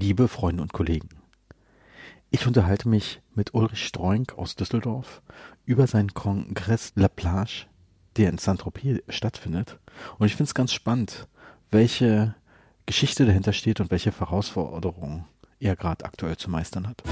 liebe Freunde und Kollegen. Ich unterhalte mich mit Ulrich Stroink aus Düsseldorf über seinen Kongress La Plage, der in Saint-Tropez stattfindet. Und ich finde es ganz spannend, welche Geschichte dahinter steht und welche Herausforderungen er gerade aktuell zu meistern hat.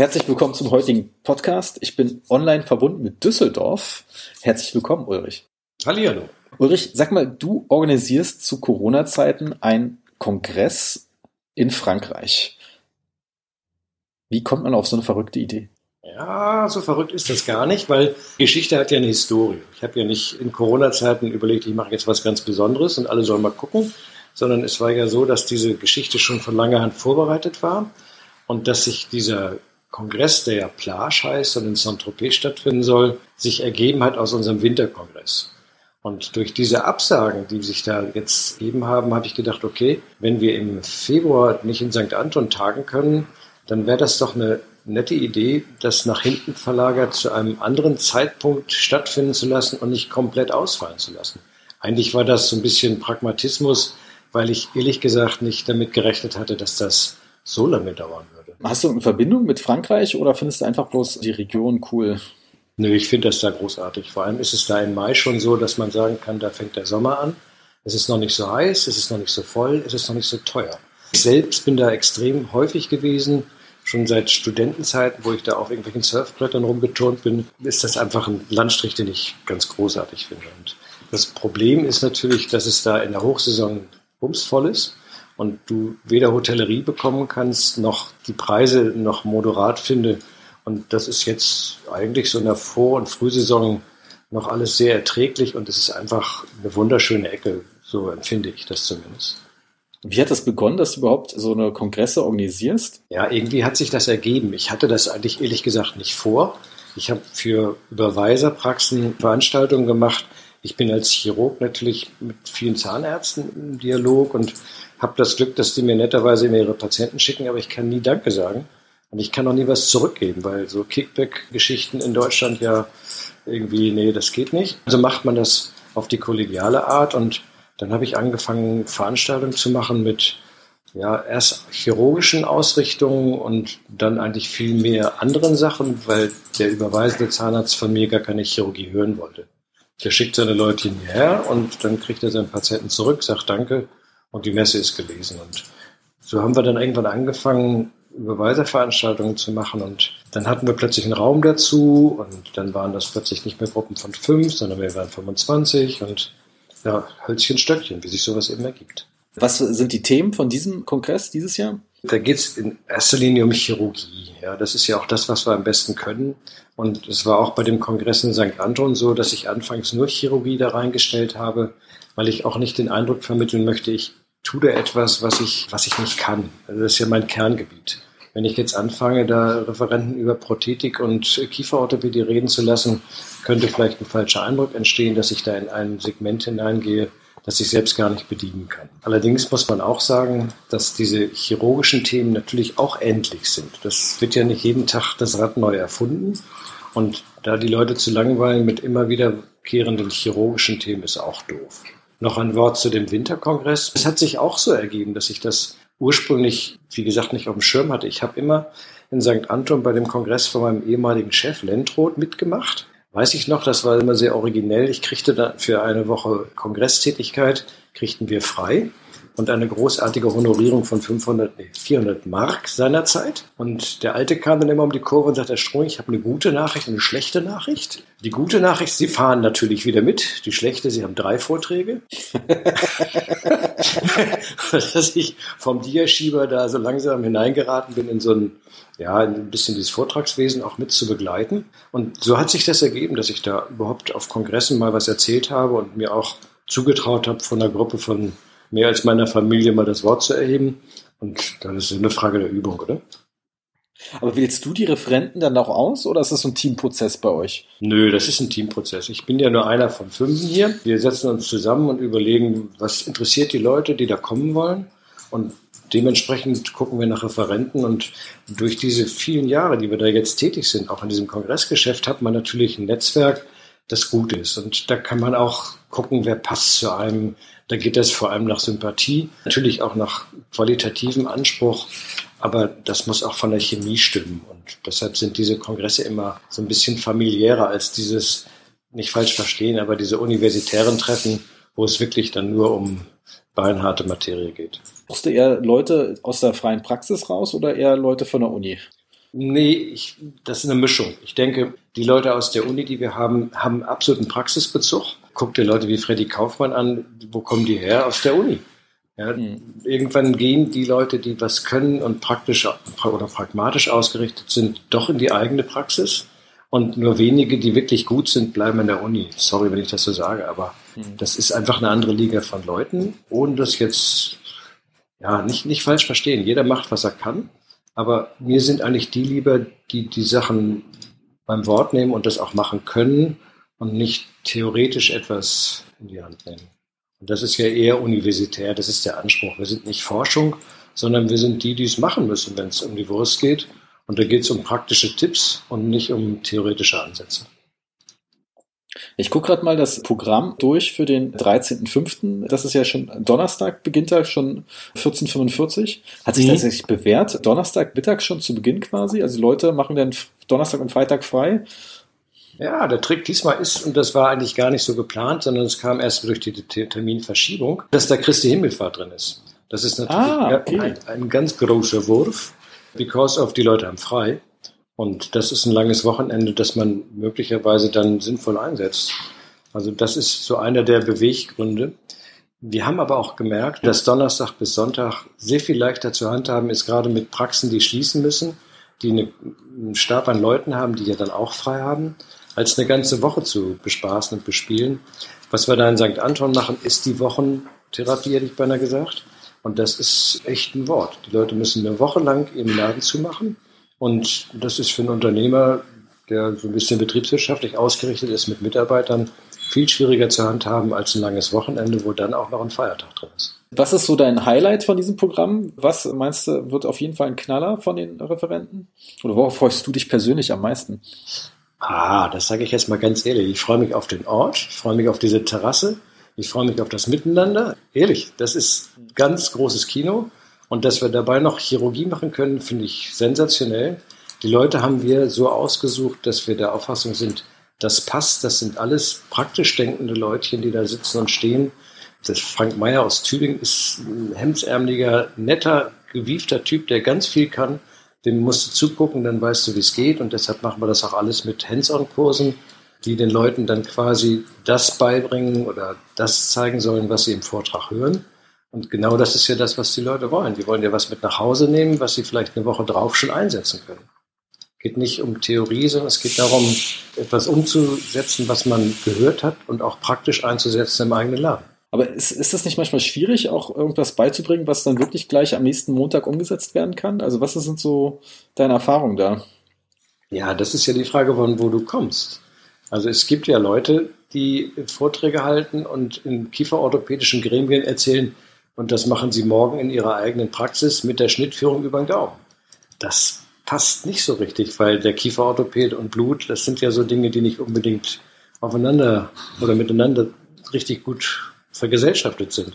Herzlich willkommen zum heutigen Podcast. Ich bin online verbunden mit Düsseldorf. Herzlich willkommen, Ulrich. Hallihallo. Ulrich, sag mal, du organisierst zu Corona-Zeiten einen Kongress in Frankreich. Wie kommt man auf so eine verrückte Idee? Ja, so verrückt ist das gar nicht, weil Geschichte hat ja eine Historie. Ich habe ja nicht in Corona-Zeiten überlegt, ich mache jetzt was ganz Besonderes und alle sollen mal gucken, sondern es war ja so, dass diese Geschichte schon von langer Hand vorbereitet war und dass sich dieser Kongress, der ja Plage heißt und in Saint-Tropez stattfinden soll, sich ergeben hat aus unserem Winterkongress. Und durch diese Absagen, die sich da jetzt gegeben haben, habe ich gedacht, okay, wenn wir im Februar nicht in St. Anton tagen können, dann wäre das doch eine nette Idee, das nach hinten verlagert zu einem anderen Zeitpunkt stattfinden zu lassen und nicht komplett ausfallen zu lassen. Eigentlich war das so ein bisschen Pragmatismus, weil ich ehrlich gesagt nicht damit gerechnet hatte, dass das so lange dauern würde. Hast du eine Verbindung mit Frankreich oder findest du einfach bloß die Region cool? Nö, ich finde das da großartig. Vor allem ist es da im Mai schon so, dass man sagen kann, da fängt der Sommer an. Es ist noch nicht so heiß, es ist noch nicht so voll, es ist noch nicht so teuer. Ich selbst bin da extrem häufig gewesen, schon seit Studentenzeiten, wo ich da auf irgendwelchen Surfbrettern rumgeturnt bin, ist das einfach ein Landstrich, den ich ganz großartig finde. Und das Problem ist natürlich, dass es da in der Hochsaison bumsvoll ist und du weder Hotellerie bekommen kannst, noch die Preise noch moderat finde. Und das ist jetzt eigentlich so in der Vor- und Frühsaison noch alles sehr erträglich und es ist einfach eine wunderschöne Ecke, so empfinde ich das zumindest. Wie hat das begonnen, dass du überhaupt so eine Kongresse organisierst? Ja, irgendwie hat sich das ergeben. Ich hatte das eigentlich ehrlich gesagt nicht vor. Ich habe für Überweiserpraxen Veranstaltungen gemacht. Ich bin als Chirurg natürlich mit vielen Zahnärzten im Dialog und habe das Glück, dass die mir netterweise immer ihre Patienten schicken, aber ich kann nie Danke sagen. Und ich kann auch nie was zurückgeben, weil so Kickback-Geschichten in Deutschland ja irgendwie, nee, das geht nicht. Also macht man das auf die kollegiale Art und dann habe ich angefangen, Veranstaltungen zu machen mit ja, erst chirurgischen Ausrichtungen und dann eigentlich viel mehr anderen Sachen, weil der überweisende Zahnarzt von mir gar keine Chirurgie hören wollte. Der schickt seine Leute hierher und dann kriegt er seinen Patienten zurück, sagt Danke und die Messe ist gelesen. Und so haben wir dann irgendwann angefangen, Überweiserveranstaltungen zu machen und dann hatten wir plötzlich einen Raum dazu und dann waren das plötzlich nicht mehr Gruppen von fünf, sondern wir waren 25 und ja, Hölzchen, Stöckchen, wie sich sowas eben ergibt. Was sind die Themen von diesem Kongress dieses Jahr? Da geht es in erster Linie um Chirurgie. Ja, das ist ja auch das, was wir am besten können. Und es war auch bei dem Kongress in St. Anton so, dass ich anfangs nur Chirurgie da reingestellt habe, weil ich auch nicht den Eindruck vermitteln möchte, ich tue da etwas, was ich, was ich nicht kann. Also das ist ja mein Kerngebiet. Wenn ich jetzt anfange, da Referenten über Prothetik und Kieferorthopädie reden zu lassen, könnte vielleicht ein falscher Eindruck entstehen, dass ich da in ein Segment hineingehe, das ich selbst gar nicht bedienen kann. Allerdings muss man auch sagen, dass diese chirurgischen Themen natürlich auch endlich sind. Das wird ja nicht jeden Tag das Rad neu erfunden. Und da die Leute zu langweilen mit immer wiederkehrenden chirurgischen Themen ist auch doof. Noch ein Wort zu dem Winterkongress. Es hat sich auch so ergeben, dass ich das ursprünglich, wie gesagt, nicht auf dem Schirm hatte. Ich habe immer in St. Anton bei dem Kongress von meinem ehemaligen Chef Lentroth mitgemacht. Weiß ich noch, das war immer sehr originell. Ich kriegte dann für eine Woche Kongresstätigkeit, kriegten wir frei und eine großartige Honorierung von 500, nee, 400 Mark seinerzeit. Und der Alte kam dann immer um die Kurve und sagte, Herr Stroh, ich habe eine gute Nachricht und eine schlechte Nachricht. Die gute Nachricht, Sie fahren natürlich wieder mit. Die schlechte, Sie haben drei Vorträge. Dass ich vom Diaschieber da so langsam hineingeraten bin in so ein, ja, ein bisschen dieses Vortragswesen auch mit zu begleiten. Und so hat sich das ergeben, dass ich da überhaupt auf Kongressen mal was erzählt habe und mir auch zugetraut habe von einer Gruppe von mehr als meiner Familie mal das Wort zu erheben. Und dann ist es eine Frage der Übung, oder? Aber wählst du die Referenten dann auch aus oder ist das so ein Teamprozess bei euch? Nö, das ist ein Teamprozess. Ich bin ja nur einer von fünf hier. Wir setzen uns zusammen und überlegen, was interessiert die Leute, die da kommen wollen. Und dementsprechend gucken wir nach Referenten und durch diese vielen Jahre, die wir da jetzt tätig sind, auch in diesem Kongressgeschäft, hat man natürlich ein Netzwerk, das gut ist. Und da kann man auch gucken, wer passt zu einem. Da geht es vor allem nach Sympathie, natürlich auch nach qualitativem Anspruch, aber das muss auch von der Chemie stimmen. Und deshalb sind diese Kongresse immer so ein bisschen familiärer als dieses, nicht falsch verstehen, aber diese universitären Treffen, wo es wirklich dann nur um beinharte Materie geht. Brauchst du eher Leute aus der freien Praxis raus oder eher Leute von der Uni? Nee, ich, das ist eine Mischung. Ich denke, die Leute aus der Uni, die wir haben, haben absoluten Praxisbezug. Guck dir Leute wie Freddy Kaufmann an, wo kommen die her? Aus der Uni. Ja, mhm. Irgendwann gehen die Leute, die was können und praktisch oder pragmatisch ausgerichtet sind, doch in die eigene Praxis. Und nur wenige, die wirklich gut sind, bleiben in der Uni. Sorry, wenn ich das so sage, aber mhm. das ist einfach eine andere Liga von Leuten, ohne das jetzt ja nicht, nicht falsch verstehen. Jeder macht, was er kann. Aber mir sind eigentlich die lieber, die die Sachen beim Wort nehmen und das auch machen können und nicht theoretisch etwas in die Hand nehmen. Und das ist ja eher universitär, das ist der Anspruch. Wir sind nicht Forschung, sondern wir sind die, die es machen müssen, wenn es um die Wurst geht. Und da geht es um praktische Tipps und nicht um theoretische Ansätze. Ich gucke gerade mal das Programm durch für den 13.05. Das ist ja schon Donnerstag, beginnt da schon 14.45. Hat sich mhm. tatsächlich bewährt, Donnerstag Mittag schon zu Beginn quasi? Also die Leute machen dann Donnerstag und Freitag frei. Ja, der Trick diesmal ist, und das war eigentlich gar nicht so geplant, sondern es kam erst durch die Terminverschiebung, dass da Christi Himmelfahrt drin ist. Das ist natürlich ah, okay. ein, ein ganz großer Wurf, because of die Leute haben frei. Und das ist ein langes Wochenende, das man möglicherweise dann sinnvoll einsetzt. Also das ist so einer der Beweggründe. Wir haben aber auch gemerkt, dass Donnerstag bis Sonntag sehr viel leichter zu handhaben ist, gerade mit Praxen, die schließen müssen, die einen Stab an Leuten haben, die ja dann auch frei haben, als eine ganze Woche zu bespaßen und bespielen. Was wir da in St. Anton machen, ist die Wochentherapie, hätte ich beinahe gesagt. Und das ist echt ein Wort. Die Leute müssen eine Woche lang ihren Laden zumachen und das ist für einen Unternehmer, der so ein bisschen betriebswirtschaftlich ausgerichtet ist mit Mitarbeitern, viel schwieriger zu handhaben als ein langes Wochenende, wo dann auch noch ein Feiertag drin ist. Was ist so dein Highlight von diesem Programm? Was meinst du, wird auf jeden Fall ein Knaller von den Referenten? Oder worauf freust du dich persönlich am meisten? Ah, das sage ich jetzt mal ganz ehrlich. Ich freue mich auf den Ort, ich freue mich auf diese Terrasse, ich freue mich auf das Miteinander. Ehrlich, das ist ganz großes Kino. Und dass wir dabei noch Chirurgie machen können, finde ich sensationell. Die Leute haben wir so ausgesucht, dass wir der Auffassung sind, das passt. Das sind alles praktisch denkende Leutchen, die da sitzen und stehen. Das Frank Meyer aus Tübingen ist ein hemdsärmeliger, netter, gewiefter Typ, der ganz viel kann. Dem musst du zugucken, dann weißt du, wie es geht. Und deshalb machen wir das auch alles mit Hands-on-Kursen, die den Leuten dann quasi das beibringen oder das zeigen sollen, was sie im Vortrag hören. Und genau das ist ja das, was die Leute wollen. Die wollen ja was mit nach Hause nehmen, was sie vielleicht eine Woche drauf schon einsetzen können. Es geht nicht um Theorie, sondern es geht darum, etwas umzusetzen, was man gehört hat und auch praktisch einzusetzen im eigenen Laden. Aber ist, ist das nicht manchmal schwierig, auch irgendwas beizubringen, was dann wirklich gleich am nächsten Montag umgesetzt werden kann? Also was sind so deine Erfahrungen da? Ja, das ist ja die Frage, von wo du kommst. Also es gibt ja Leute, die Vorträge halten und in kieferorthopädischen Gremien erzählen, und das machen sie morgen in ihrer eigenen Praxis mit der Schnittführung über den Gaumen. Das passt nicht so richtig, weil der Kieferorthopäd und Blut, das sind ja so Dinge, die nicht unbedingt aufeinander oder miteinander richtig gut vergesellschaftet sind.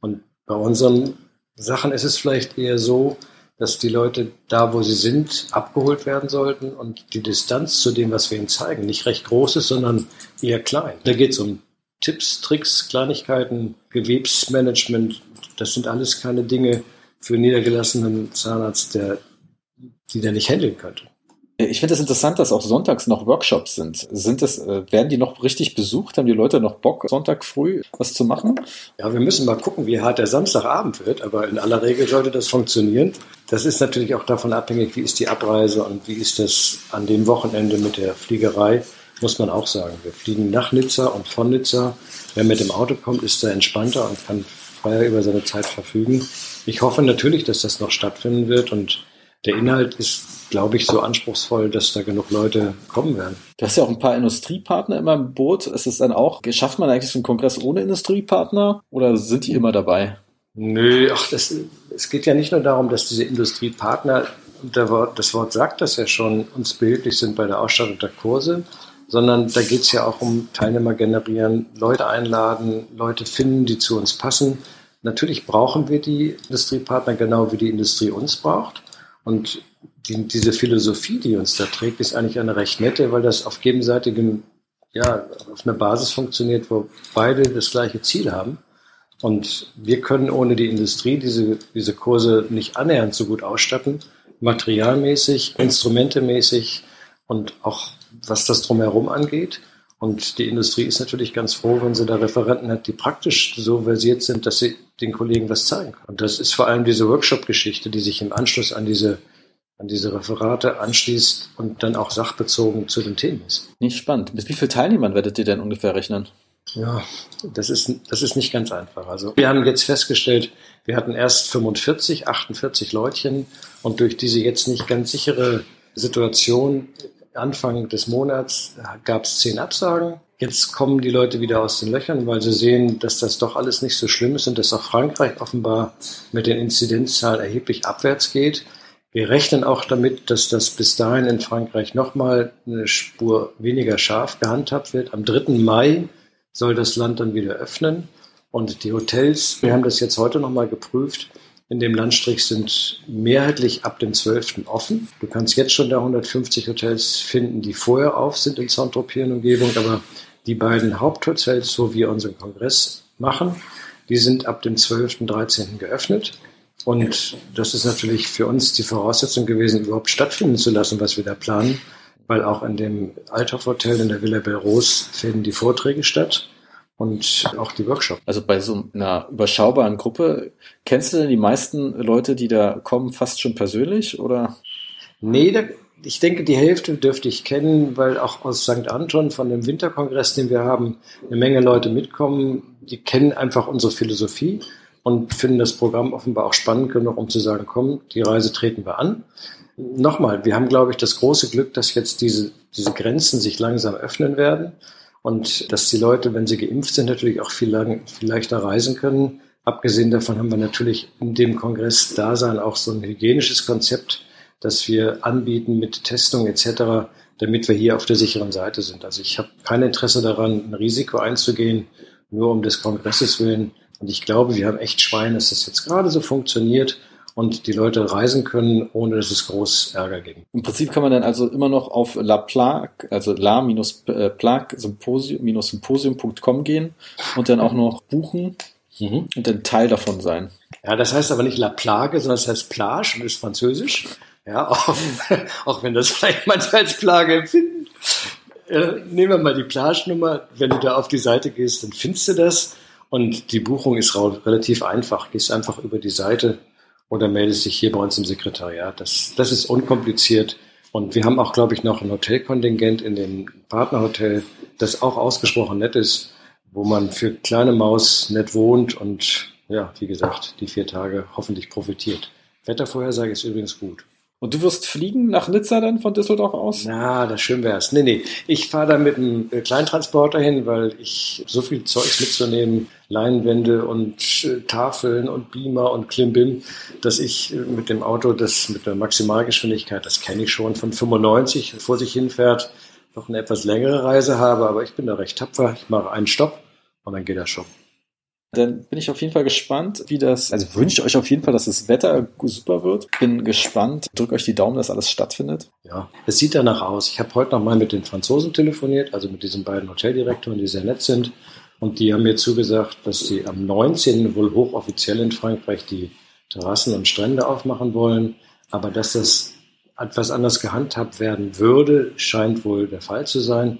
Und bei unseren Sachen ist es vielleicht eher so, dass die Leute da, wo sie sind, abgeholt werden sollten und die Distanz zu dem, was wir ihnen zeigen, nicht recht groß ist, sondern eher klein. Da geht es um Tipps, Tricks, Kleinigkeiten, Gewebsmanagement, das sind alles keine Dinge für einen niedergelassenen Zahnarzt, der, die der nicht handeln könnte. Ich finde es das interessant, dass auch sonntags noch Workshops sind. Sind das, äh, werden die noch richtig besucht? Haben die Leute noch Bock, Sonntag früh was zu machen? Ja, wir müssen mal gucken, wie hart der Samstagabend wird, aber in aller Regel sollte das funktionieren. Das ist natürlich auch davon abhängig, wie ist die Abreise und wie ist das an dem Wochenende mit der Fliegerei, muss man auch sagen. Wir fliegen nach Nizza und von Nizza. Wer mit dem Auto kommt, ist da entspannter und kann freier über seine Zeit verfügen. Ich hoffe natürlich, dass das noch stattfinden wird und der Inhalt ist, glaube ich, so anspruchsvoll, dass da genug Leute kommen werden. Du hast ja auch ein paar Industriepartner immer im Boot. Ist es dann auch, schafft man eigentlich so einen Kongress ohne Industriepartner oder sind die immer dabei? Nö, ach, das, es geht ja nicht nur darum, dass diese Industriepartner, Wort, das Wort sagt das ja schon, uns bildlich sind bei der Ausstattung der Kurse, sondern da geht es ja auch um Teilnehmer generieren, Leute einladen, Leute finden, die zu uns passen. Natürlich brauchen wir die Industriepartner genau wie die Industrie uns braucht. Und die, diese Philosophie, die uns da trägt, ist eigentlich eine recht nette, weil das auf gegenseitigem, ja, auf einer Basis funktioniert, wo beide das gleiche Ziel haben. Und wir können ohne die Industrie diese, diese Kurse nicht annähernd so gut ausstatten, materialmäßig, instrumentemäßig und auch was das drumherum angeht. Und die Industrie ist natürlich ganz froh, wenn sie da Referenten hat, die praktisch so versiert sind, dass sie den Kollegen was zeigen können. Und das ist vor allem diese Workshop-Geschichte, die sich im Anschluss an diese an diese Referate anschließt und dann auch sachbezogen zu den Themen ist. Nicht spannend. Mit wie vielen Teilnehmern werdet ihr denn ungefähr rechnen? Ja, das ist, das ist nicht ganz einfach. Also wir haben jetzt festgestellt, wir hatten erst 45, 48 Leutchen und durch diese jetzt nicht ganz sichere Situation Anfang des Monats gab es zehn Absagen. Jetzt kommen die Leute wieder aus den Löchern, weil sie sehen, dass das doch alles nicht so schlimm ist und dass auch Frankreich offenbar mit den Inzidenzzahlen erheblich abwärts geht. Wir rechnen auch damit, dass das bis dahin in Frankreich nochmal eine Spur weniger scharf gehandhabt wird. Am 3. Mai soll das Land dann wieder öffnen. Und die Hotels, wir haben das jetzt heute nochmal geprüft, in dem Landstrich sind mehrheitlich ab dem 12. offen. Du kannst jetzt schon da 150 Hotels finden, die vorher auf sind in Saint-Tropez Umgebung, aber die beiden Haupthotels, wo wir unseren Kongress machen, die sind ab dem 12. 13. geöffnet. Und das ist natürlich für uns die Voraussetzung gewesen, überhaupt stattfinden zu lassen, was wir da planen weil auch in dem Althoff-Hotel in der Villa Belrose finden die Vorträge statt und auch die Workshops. Also bei so einer überschaubaren Gruppe, kennst du denn die meisten Leute, die da kommen, fast schon persönlich oder? Nee, da, ich denke, die Hälfte dürfte ich kennen, weil auch aus St. Anton von dem Winterkongress, den wir haben, eine Menge Leute mitkommen, die kennen einfach unsere Philosophie und finden das Programm offenbar auch spannend genug, um zu sagen, komm, die Reise treten wir an nochmal, wir haben, glaube ich, das große Glück, dass jetzt diese, diese Grenzen sich langsam öffnen werden und dass die Leute, wenn sie geimpft sind, natürlich auch viel, lang, viel leichter reisen können. Abgesehen davon haben wir natürlich in dem Kongress Dasein auch so ein hygienisches Konzept, das wir anbieten mit Testung etc., damit wir hier auf der sicheren Seite sind. Also ich habe kein Interesse daran, ein Risiko einzugehen, nur um des Kongresses willen. Und ich glaube, wir haben echt Schwein, dass das jetzt gerade so funktioniert und die Leute reisen können, ohne dass es groß Ärger gibt. Im Prinzip kann man dann also immer noch auf La Plaque, also la-plaque-symposium.com gehen und dann auch noch buchen mhm. und dann Teil davon sein. Ja, das heißt aber nicht La Plage, sondern das heißt Plage und ist französisch. Ja, auch, auch wenn das vielleicht manche als Plage empfinden. Äh, nehmen wir mal die Plagenummer. Wenn du da auf die Seite gehst, dann findest du das. Und die Buchung ist relativ einfach. Gehst einfach über die Seite oder meldest dich hier bei uns im Sekretariat. Das, das ist unkompliziert. Und wir haben auch, glaube ich, noch ein Hotelkontingent in dem Partnerhotel, das auch ausgesprochen nett ist, wo man für kleine Maus nett wohnt und ja, wie gesagt, die vier Tage hoffentlich profitiert. Wettervorhersage ist übrigens gut. Und du wirst fliegen nach Nizza dann von Düsseldorf aus? Na, das schön wär's. Nee, nee. Ich fahre da mit einem äh, Kleintransporter hin, weil ich so viel Zeugs mitzunehmen, Leinwände und äh, Tafeln und Beamer und Klimbim, dass ich äh, mit dem Auto, das mit der Maximalgeschwindigkeit, das kenne ich schon, von 95 vor sich hinfährt, noch eine etwas längere Reise habe. Aber ich bin da recht tapfer. Ich mache einen Stopp und dann geht das schon. Dann bin ich auf jeden Fall gespannt, wie das, also wünsche euch auf jeden Fall, dass das Wetter super wird. Bin gespannt. Drückt euch die Daumen, dass alles stattfindet. Ja, es sieht danach aus. Ich habe heute noch mal mit den Franzosen telefoniert, also mit diesen beiden Hoteldirektoren, die sehr nett sind. Und die haben mir zugesagt, dass sie am 19. wohl hochoffiziell in Frankreich die Terrassen und Strände aufmachen wollen. Aber dass das etwas anders gehandhabt werden würde, scheint wohl der Fall zu sein.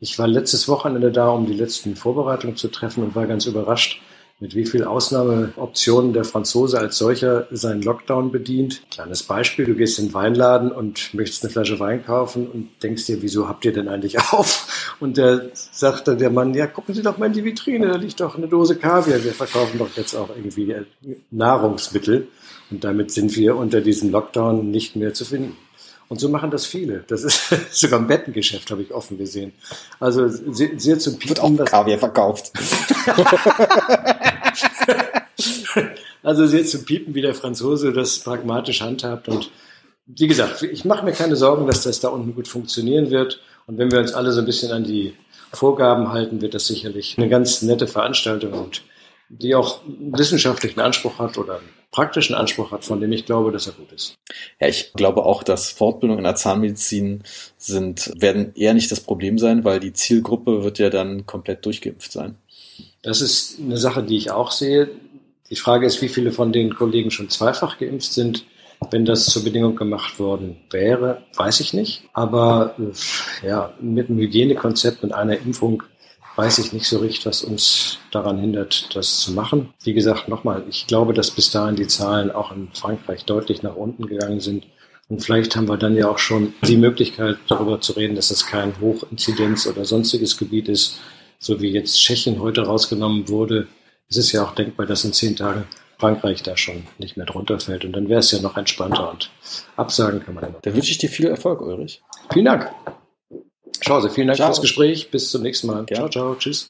Ich war letztes Wochenende da, um die letzten Vorbereitungen zu treffen und war ganz überrascht, mit wie viel Ausnahmeoptionen der Franzose als solcher seinen Lockdown bedient. Kleines Beispiel, du gehst in den Weinladen und möchtest eine Flasche Wein kaufen und denkst dir, wieso habt ihr denn eigentlich auf? Und der sagte der Mann, ja, gucken Sie doch mal in die Vitrine, da liegt doch eine Dose Kaviar. Wir verkaufen doch jetzt auch irgendwie Nahrungsmittel. Und damit sind wir unter diesem Lockdown nicht mehr zu finden. Und so machen das viele. Das ist sogar im Bettengeschäft, habe ich offen gesehen. Also sehr, sehr zum Piepen. Wird auch Kaviar verkauft. Also jetzt zu piepen, wie der Franzose das pragmatisch handhabt. Und wie gesagt, ich mache mir keine Sorgen, dass das da unten gut funktionieren wird. Und wenn wir uns alle so ein bisschen an die Vorgaben halten, wird das sicherlich eine ganz nette Veranstaltung und die auch wissenschaftlichen Anspruch hat oder einen praktischen Anspruch hat, von dem ich glaube, dass er gut ist. Ja, ich glaube auch, dass Fortbildungen in der Zahnmedizin sind, werden eher nicht das Problem sein, weil die Zielgruppe wird ja dann komplett durchgeimpft sein. Das ist eine Sache, die ich auch sehe. Die Frage ist, wie viele von den Kollegen schon zweifach geimpft sind. Wenn das zur Bedingung gemacht worden wäre, weiß ich nicht. Aber ja, mit einem Hygienekonzept und einer Impfung weiß ich nicht so richtig, was uns daran hindert, das zu machen. Wie gesagt, nochmal, ich glaube, dass bis dahin die Zahlen auch in Frankreich deutlich nach unten gegangen sind. Und vielleicht haben wir dann ja auch schon die Möglichkeit, darüber zu reden, dass es kein Hochinzidenz- oder sonstiges Gebiet ist, so wie jetzt Tschechien heute rausgenommen wurde. Es ist ja auch denkbar, dass in zehn Tagen Frankreich da schon nicht mehr drunter fällt. Und dann wäre es ja noch entspannter und absagen kann man ja noch. Dann wünsche ich dir viel Erfolg, Ulrich. Vielen Dank. Schause, vielen Dank ciao. fürs Gespräch. Bis zum nächsten Mal. Ja. Ciao, ciao. Tschüss.